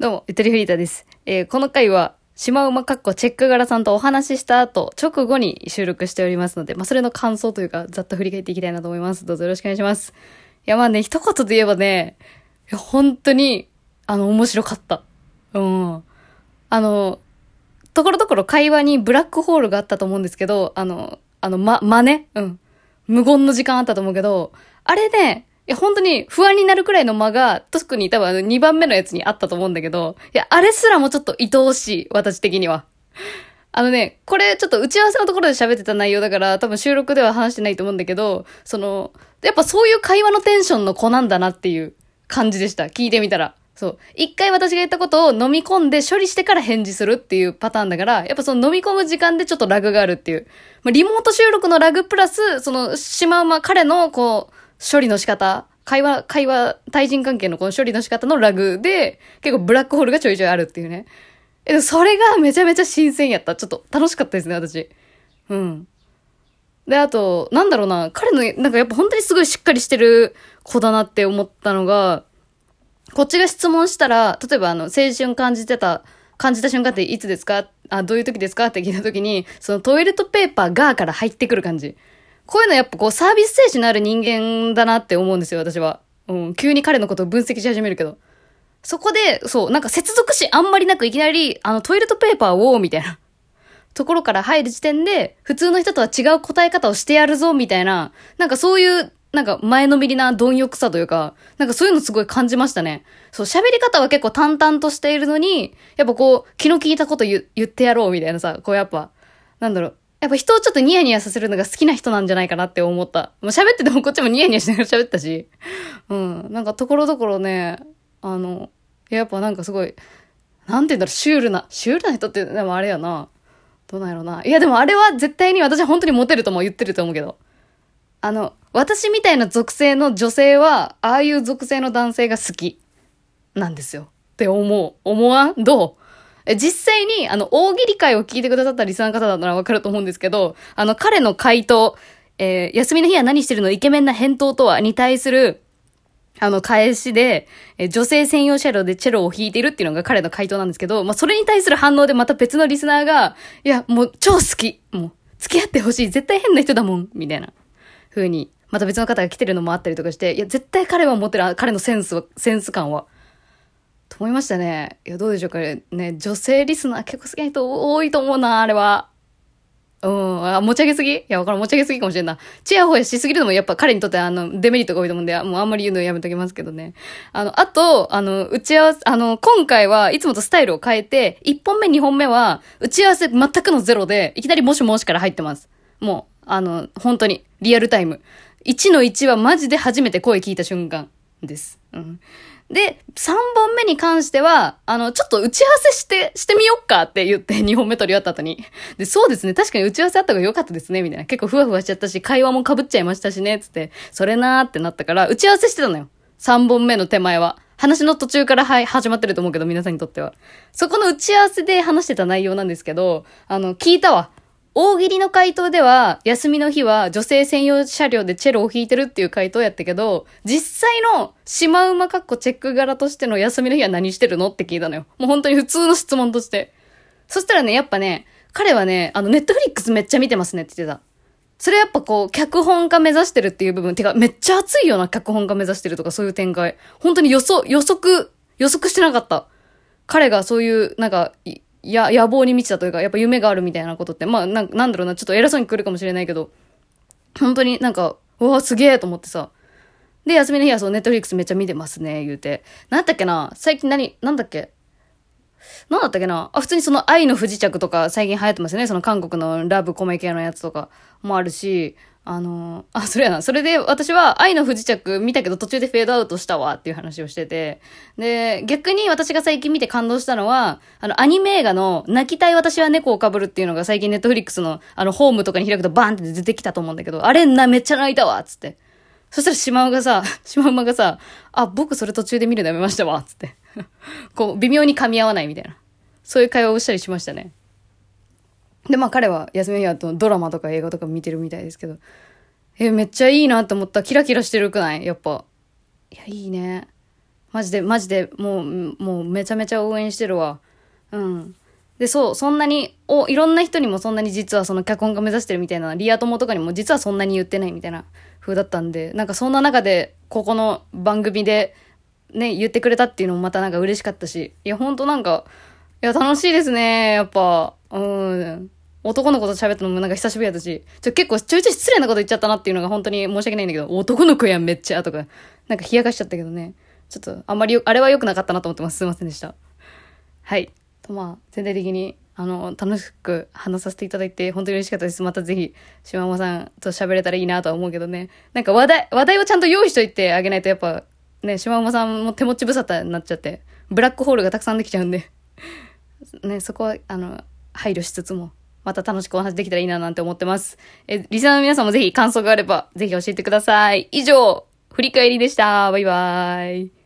どうも、ゆとりフリーターです。えー、この回は、シマウマかっこチェック柄さんとお話しした後、直後に収録しておりますので、まあ、それの感想というか、ざっと振り返っていきたいなと思います。どうぞよろしくお願いします。いや、まあね、一言で言えばね、本当に、あの、面白かった。うん。あの、ところどころ会話にブラックホールがあったと思うんですけど、あの、あの、ま、真似？うん。無言の時間あったと思うけど、あれね、や、本当に不安になるくらいの間が、特に多分あの2番目のやつにあったと思うんだけど、いや、あれすらもちょっと愛おしい、私的には。あのね、これちょっと打ち合わせのところで喋ってた内容だから、多分収録では話してないと思うんだけど、その、やっぱそういう会話のテンションの子なんだなっていう感じでした。聞いてみたら。そう。一回私が言ったことを飲み込んで処理してから返事するっていうパターンだから、やっぱその飲み込む時間でちょっとラグがあるっていう。まあ、リモート収録のラグプラス、その、シマウマ、彼の、こう、処理の仕方会話、会話、対人関係のこの処理の仕方のラグで、結構ブラックホールがちょいちょいあるっていうね。え、それがめちゃめちゃ新鮮やった。ちょっと楽しかったですね、私。うん。で、あと、なんだろうな、彼の、なんかやっぱ本当にすごいしっかりしてる子だなって思ったのが、こっちが質問したら、例えばあの、青春感じてた、感じた瞬間っていつですか？あ、どういう時ですか？って聞いた時に、そのトイレットペーパーがから入ってくる感じ。こういうのやっぱこうサービス精神のある人間だなって思うんですよ、私は。うん、急に彼のことを分析し始めるけど。そこで、そう、なんか接続詞あんまりなくいきなり、あのトイレットペーパーを、みたいな。ところから入る時点で、普通の人とは違う答え方をしてやるぞ、みたいな、なんかそういう、なんか前のめりな貪欲さというか、なんかそういうのすごい感じましたね。そう、喋り方は結構淡々としているのに、やっぱこう、気の利いたこと言ってやろう、みたいなさ、こうやっぱ、なんだろう、やっぱ人をちょっとニヤニヤさせるのが好きな人なんじゃないかなって思った。もう喋っててもこっちもニヤニヤしながら喋ったし。うん。なんかところどころね、あの、やっぱなんかすごい、なんて言うんだろう、シュールな、シュールな人って、でもあれやな。どうなんやろな。いやでもあれは絶対に私は本当にモテるとも言ってると思うけど。あの、私みたいな属性の女性は、ああいう属性の男性が好き。なんですよ。って思う。思わん？どう？実際に、あの、大喜利会を聞いてくださったリスナーの方だったらわかると思うんですけど、あの、彼の回答、えー、休みの日は何してるのイケメンな返答とはに対する、あの、返しで、えー、女性専用車両でチェロを弾いてるっていうのが彼の回答なんですけど、まあ、それに対する反応でまた別のリスナーが、いや、もう超好きもう、付き合ってほしい絶対変な人だもんみたいな、風に、また別の方が来てるのもあったりとかして、いや、絶対彼は持ってる、彼のセンスは、センス感は、と思いましたね。いや、どうでしょうかね。女性リスナー結構好きな人多いと思うな、あれは。うん。あ、持ち上げすぎ？いや、わからん。持ち上げすぎかもしれんな。チヤホヤしすぎるのもやっぱ彼にとってあの、デメリットが多いと思うんで、もうあんまり言うのやめときますけどね。あの、あと、あの、打ち合わせ、あの、今回はいつもとスタイルを変えて、1本目2本目は、打ち合わせ全くのゼロで、いきなりもしもしから入ってます。もう、あの、本当に、リアルタイム。1の1はマジで初めて声聞いた瞬間です。うん。で、3本目に関しては、あの、ちょっと打ち合わせして、してみよっかって言って2本目取り終わった後に。で、そうですね、確かに打ち合わせあった方が良かったですね、みたいな。結構ふわふわしちゃったし、会話も被っちゃいましたしね、つって、それなーってなったから、打ち合わせしてたのよ。3本目の手前は。話の途中からはい、始まってると思うけど、皆さんにとっては。そこの打ち合わせで話してた内容なんですけど、あの、聞いたわ。大喜利の回答では、休みの日は女性専用車両でチェロを弾いてるっていう回答やったけど、実際のシマウマかっこチェック柄としての休みの日は何してるのって聞いたのよ。もう本当に普通の質問として。そしたらね、やっぱね、彼はね、あの、ネットフリックスめっちゃ見てますねって言ってた。それやっぱこう、脚本家目指してるっていう部分。てか、めっちゃ熱いような脚本家目指してるとかそういう展開。本当に予想、予測、予測してなかった。彼がそういう、なんか、や、野望に満ちたというか、やっぱ夢があるみたいなことって、まあ、ななんだろうな、ちょっと偉そうに来るかもしれないけど、本当になんか、うわ、すげえと思ってさ。で、休みの日はそう、ネットフリックスめっちゃ見てますね、言うて。なんだっけな最近何、なんだっけ？なんだったっけな？あ、普通にその愛の不時着とか最近流行ってますよね。その韓国のラブコメ系のやつとかもあるし、あの、あ、それやな。それで私は愛の不時着見たけど途中でフェードアウトしたわっていう話をしてて。で、逆に私が最近見て感動したのは、あの、アニメ映画の泣きたい私は猫をかぶるっていうのが最近ネットフリックスのあの、ホームとかに開くとバーンって出てきたと思うんだけど、あれな、めっちゃ泣いたわつって。そしたらシマウがさ、シマウマがさ、あ、僕それ途中で見るのやめましたわつって。こう、微妙に噛み合わないみたいな。そういう会話をしたりしましたね。で、まあ彼は休みの日はドラマとか映画とか見てるみたいですけど、え、めっちゃいいなって思った。キラキラしてるくない？やっぱ。いや、いいね。マジで、マジで、もう、もうめちゃめちゃ応援してるわ。うん。で、そう、そんなに、お、いろんな人にもそんなに実はその脚本家目指してるみたいな、リア友とかにも実はそんなに言ってないみたいな風だったんで、なんかそんな中で、ここの番組で、ね、言ってくれたっていうのもまたなんか嬉しかったし、いや、ほんとなんか、いや、楽しいですね、やっぱ。うん。男の子と喋ったのもなんか久しぶりやったし、ちょ、結構ちょいちょい失礼なこと言っちゃったなっていうのが本当に申し訳ないんだけど、男の子やんめっちゃ、とか、なんか冷やかしちゃったけどね。ちょっと、あんまり、あれは良くなかったなと思ってます。すいませんでした。はい。と、まあ、全体的に、あの、楽しく話させていただいて、本当に嬉しかったです。またぜひ、島間さんと喋れたらいいなとは思うけどね。なんか話題、話題をちゃんと用意しといてあげないと、やっぱ、ね、シマウマさんも手持ち無沙汰になっちゃって、ブラックホールがたくさんできちゃうんで。ね、そこは、あの、配慮しつつも、また楽しくお話できたらいいななんて思ってます。え、リスナーの皆さんもぜひ感想があれば、ぜひ教えてください。以上、振り返りでした。バイバーイ。